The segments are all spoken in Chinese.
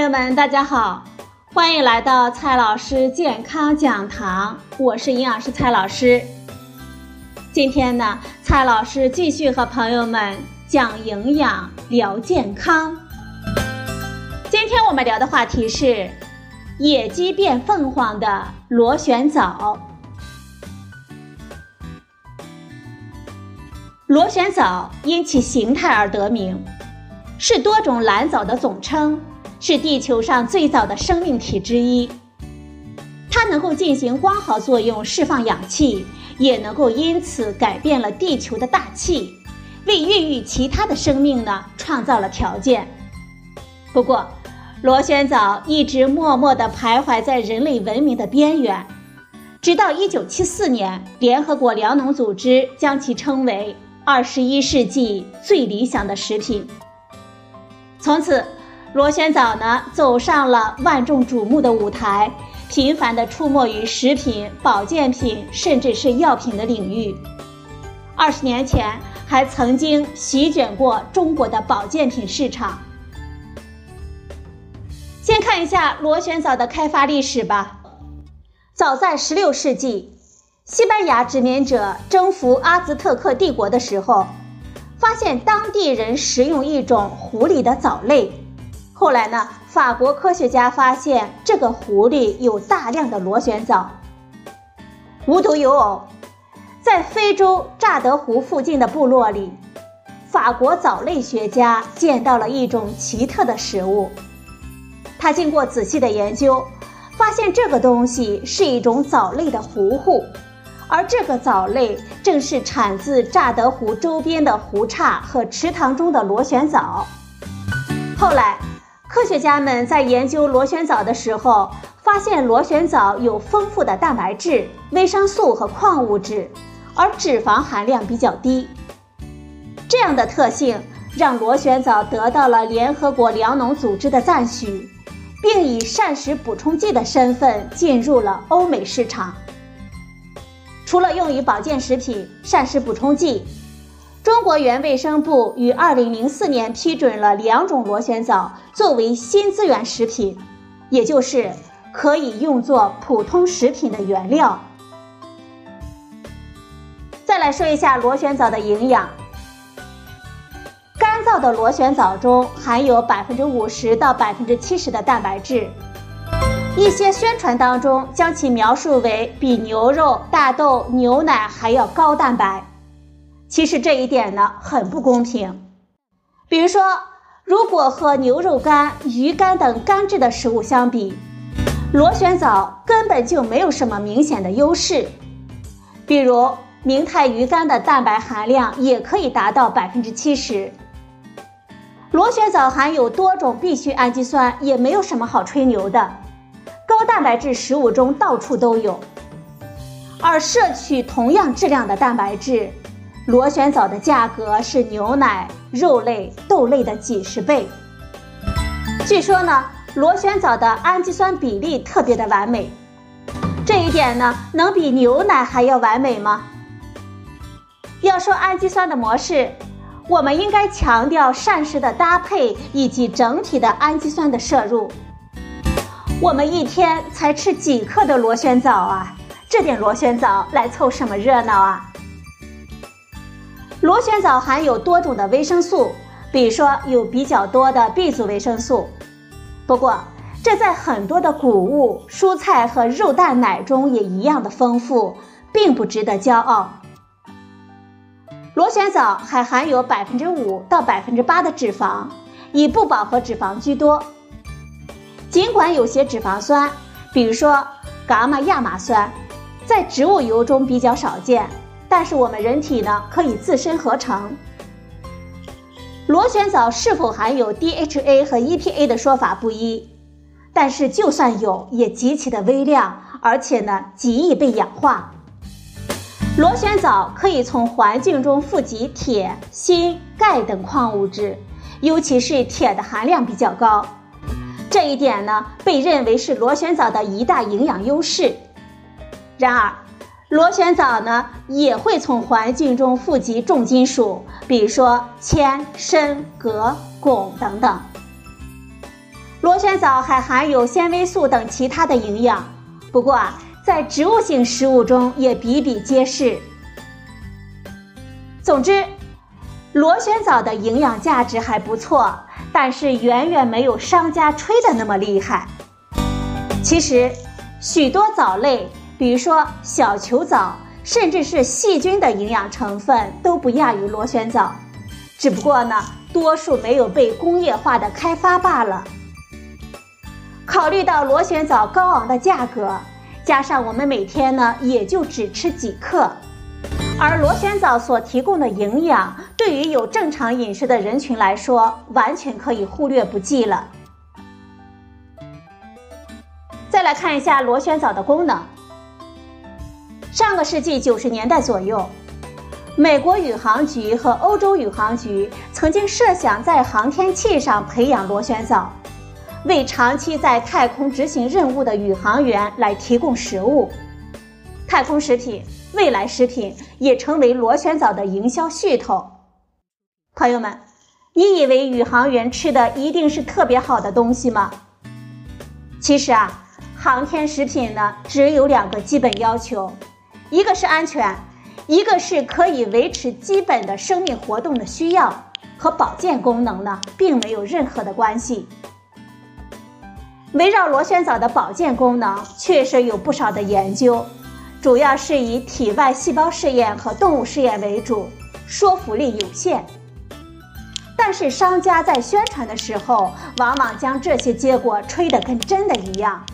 朋友们，大家好，欢迎来到蔡老师健康讲堂，我是营养师蔡老师。今天呢，蔡老师继续和朋友们讲营养、聊健康。今天我们聊的话题是野鸡变凤凰的螺旋藻。螺旋藻因其形态而得名，是多种蓝藻的总称，是地球上最早的生命体之一。它能够进行光合作用，释放氧气，也能够因此改变了地球的大气，为孕育其他的生命呢创造了条件。不过，螺旋藻一直默默地徘徊在人类文明的边缘，直到1974年，联合国粮农组织将其称为。二十一世纪最理想的食品。从此，螺旋藻呢走上了万众瞩目的舞台，频繁地出没于食品、保健品，甚至是药品的领域。二十年前，还曾经席卷过中国的保健品市场。先看一下螺旋藻的开发历史吧。早在十六世纪。西班牙殖民者征服阿兹特克帝国的时候，发现当地人食用一种狐狸的藻类。后来呢，法国科学家发现这个狐狸有大量的螺旋藻。无独有偶，在非洲乍得湖附近的部落里，法国藻类学家见到了一种奇特的食物。他经过仔细的研究，发现这个东西是一种藻类的糊糊。而这个藻类正是产自乍得湖周边的湖岔和池塘中的螺旋藻。后来，科学家们在研究螺旋藻的时候，发现螺旋藻有丰富的蛋白质、维生素和矿物质，而脂肪含量比较低。这样的特性让螺旋藻得到了联合国粮农组织的赞许，并以膳食补充剂的身份进入了欧美市场。除了用于保健食品、膳食补充剂，中国原卫生部于二零零四年批准了两种螺旋藻作为新资源食品，也就是可以用作普通食品的原料。再来说一下螺旋藻的营养，干燥的螺旋藻中含有百分之五十到百分之七十的蛋白质。一些宣传当中将其描述为比牛肉、大豆、牛奶还要高蛋白，其实这一点呢很不公平。比如说，如果和牛肉干、鱼干等干制的食物相比，螺旋藻根本就没有什么明显的优势。比如明太鱼干的蛋白含量也可以达到百分之七十，螺旋藻含有多种必需氨基酸，也没有什么好吹牛的。高蛋白质食物中到处都有，而摄取同样质量的蛋白质，螺旋藻的价格是牛奶、肉类、豆类的几十倍。据说呢，螺旋藻的氨基酸比例特别的完美，这一点呢，能比牛奶还要完美吗？要说氨基酸的模式，我们应该强调膳食的搭配以及整体的氨基酸的摄入。我们一天才吃几克的螺旋藻啊？这点螺旋藻来凑什么热闹啊？螺旋藻含有多种的维生素，比如说有比较多的 B 族维生素。不过，这在很多的谷物、蔬菜和肉蛋奶中也一样的丰富，并不值得骄傲。螺旋藻还含有百分之五到百分之八的脂肪，以不饱和脂肪居多。尽管有些脂肪酸，比如说伽马亚麻酸，在植物油中比较少见，但是我们人体呢可以自身合成。螺旋藻是否含有 DHA 和 EPA 的说法不一，但是就算有，也极其的微量，而且呢极易被氧化。螺旋藻可以从环境中富集铁、锌、钙等矿物质，尤其是铁的含量比较高。这一点呢，被认为是螺旋藻的一大营养优势。然而，螺旋藻呢也会从环境中富集重金属，比如说铅、砷、镉、汞等等。螺旋藻还含有纤维素等其他的营养，不过啊，在植物性食物中也比比皆是。总之，螺旋藻的营养价值还不错，但是远远没有商家吹的那么厉害。其实，许多藻类，比如说小球藻，甚至是细菌的营养成分都不亚于螺旋藻，只不过呢，多数没有被工业化的开发罢了。考虑到螺旋藻高昂的价格，加上我们每天呢也就只吃几克。而螺旋藻所提供的营养，对于有正常饮食的人群来说，完全可以忽略不计了。再来看一下螺旋藻的功能。上个世纪九十年代左右，美国宇航局和欧洲宇航局曾经设想在航天器上培养螺旋藻，为长期在太空执行任务的宇航员来提供食物。太空食品。未来食品也成为螺旋藻的营销噱头。朋友们，你以为宇航员吃的一定是特别好的东西吗？其实啊，航天食品呢只有两个基本要求，一个是安全，一个是可以维持基本的生命活动的需要，和保健功能呢并没有任何的关系。围绕螺旋藻的保健功能，确实有不少的研究。主要是以体外细胞试验和动物试验为主，说服力有限。但是商家在宣传的时候，往往将这些结果吹得跟真的一样。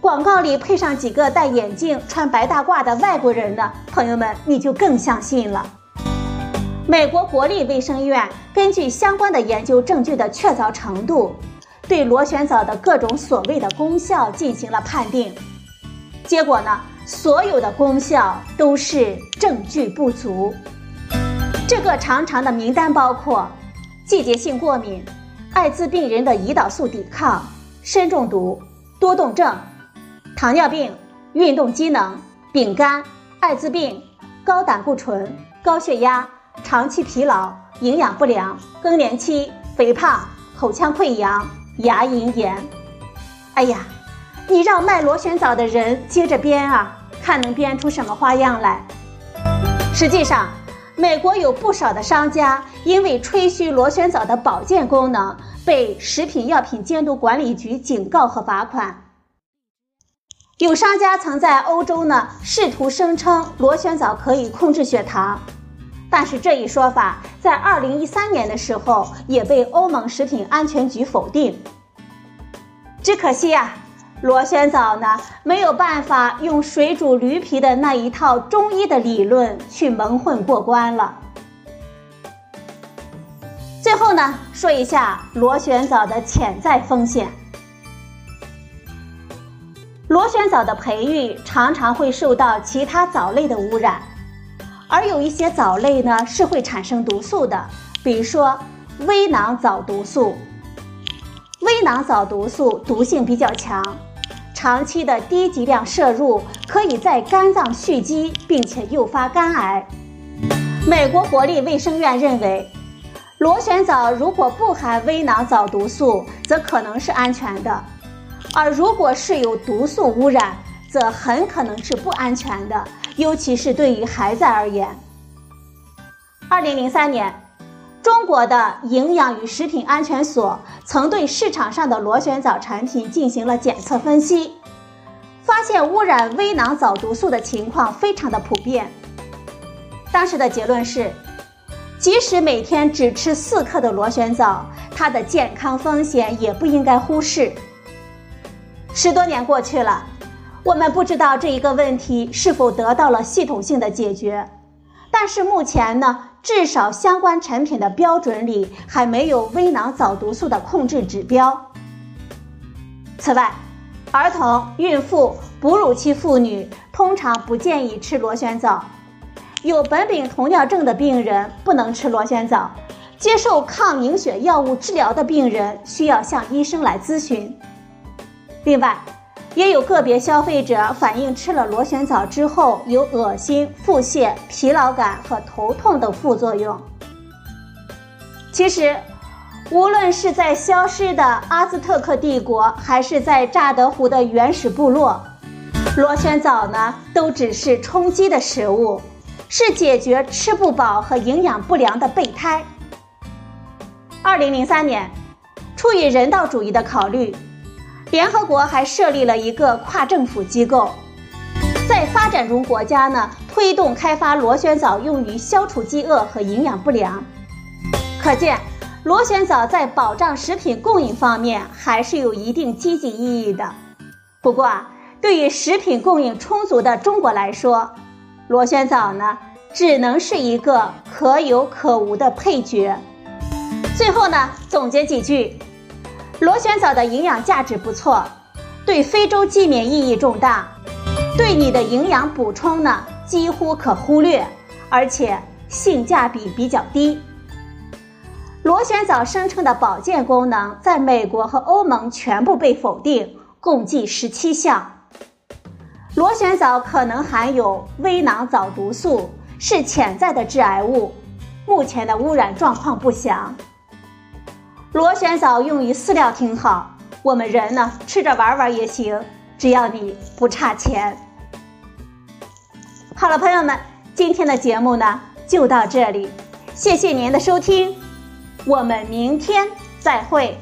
广告里配上几个戴眼镜、穿白大褂的外国人呢，朋友们你就更相信了。美国国立卫生院根据相关的研究证据的确凿程度，对螺旋藻的各种所谓的功效进行了判定，结果呢？所有的功效都是证据不足。这个长长的名单包括季节性过敏、艾滋病人的胰岛素抵抗、砷中毒、多动症、糖尿病、运动机能、丙肝、艾滋病、高胆固醇、高血压、长期疲劳、营养不良、更年期、肥胖、口腔溃疡、牙龈炎。哎呀，你让卖螺旋藻的人接着编啊！看能编出什么花样来。实际上，美国有不少的商家因为吹嘘螺旋藻的保健功能，被食品药品监督管理局警告和罚款。有商家曾在欧洲呢试图声称螺旋藻可以控制血糖，但是这一说法在2013年的时候也被欧盟食品安全局否定。只可惜呀。螺旋藻呢，没有办法用水煮驴皮的那一套中医的理论去蒙混过关了。最后呢，说一下螺旋藻的潜在风险。螺旋藻的培育常常会受到其他藻类的污染，而有一些藻类呢是会产生毒素的，比如说微囊藻毒素。微囊藻毒素毒性比较强。长期的低剂量摄入可以在肝脏蓄积，并且诱发肝癌。美国国立卫生院认为，螺旋藻如果不含微囊藻毒素，则可能是安全的；而如果是有毒素污染，则很可能是不安全的，尤其是对于孩子而言。二零零三年。中国的营养与食品安全所曾对市场上的螺旋藻产品进行了检测分析，发现污染微囊藻毒素的情况非常的普遍。当时的结论是，即使每天只吃四克的螺旋藻，它的健康风险也不应该忽视。十多年过去了，我们不知道这一个问题是否得到了系统性的解决，但是目前呢？至少相关产品的标准里还没有微囊藻毒素的控制指标。此外，儿童、孕妇、哺乳期妇女通常不建议吃螺旋藻。有苯丙酮尿症的病人不能吃螺旋藻。接受抗凝血药物治疗的病人需要向医生来咨询。另外，也有个别消费者反映吃了螺旋藻之后有恶心、腹泻、疲劳感和头痛等副作用。其实，无论是在消失的阿兹特克帝国，还是在乍得湖的原始部落，螺旋藻呢都只是充饥的食物，是解决吃不饱和营养不良的备胎。二零零三年，出于人道主义的考虑，联合国还设立了一个跨政府机构，在发展中国家呢推动开发螺旋藻用于消除饥饿和营养不良。可见。螺旋藻在保障食品供应方面还是有一定积极意义的。不过啊，对于食品供应充足的中国来说，螺旋藻呢只能是一个可有可无的配角。最后呢，总结几句：螺旋藻的营养价值不错，对非洲饥免意义重大，对你的营养补充呢几乎可忽略，而且性价比比较低。螺旋藻声称的保健功能，在美国和欧盟全部被否定，共计十七项。螺旋藻可能含有微囊藻毒素，是潜在的致癌物，目前的污染状况不详。螺旋藻用于饲料挺好，我们人呢吃着玩玩也行，只要你不差钱。好了，朋友们，今天的节目呢就到这里，谢谢您的收听。我们明天再会。